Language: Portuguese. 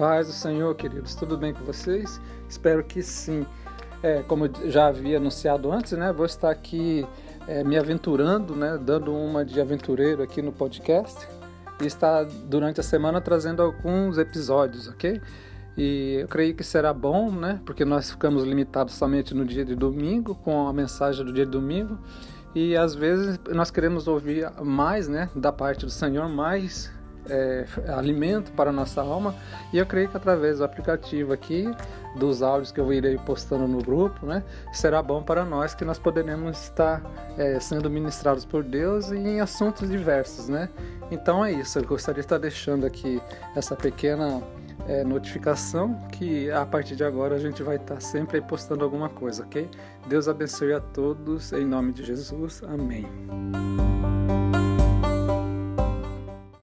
paz do Senhor, queridos. Tudo bem com vocês? Espero que sim. É, como já havia anunciado antes, né? Vou estar aqui é, me aventurando, né? Dando uma de aventureiro aqui no podcast e estar durante a semana trazendo alguns episódios, ok? E eu creio que será bom, né? Porque nós ficamos limitados somente no dia de domingo, com a mensagem do dia de domingo. E às vezes nós queremos ouvir mais, né? Da parte do Senhor, mais é, alimento para a nossa alma. E eu creio que através do aplicativo aqui, dos áudios que eu irei postando no grupo, né, será bom para nós que nós poderemos estar é, sendo ministrados por Deus em assuntos diversos, né? Então é isso. Eu gostaria de estar deixando aqui essa pequena é, notificação que a partir de agora a gente vai estar sempre postando alguma coisa, ok? Deus abençoe a todos em nome de Jesus. Amém.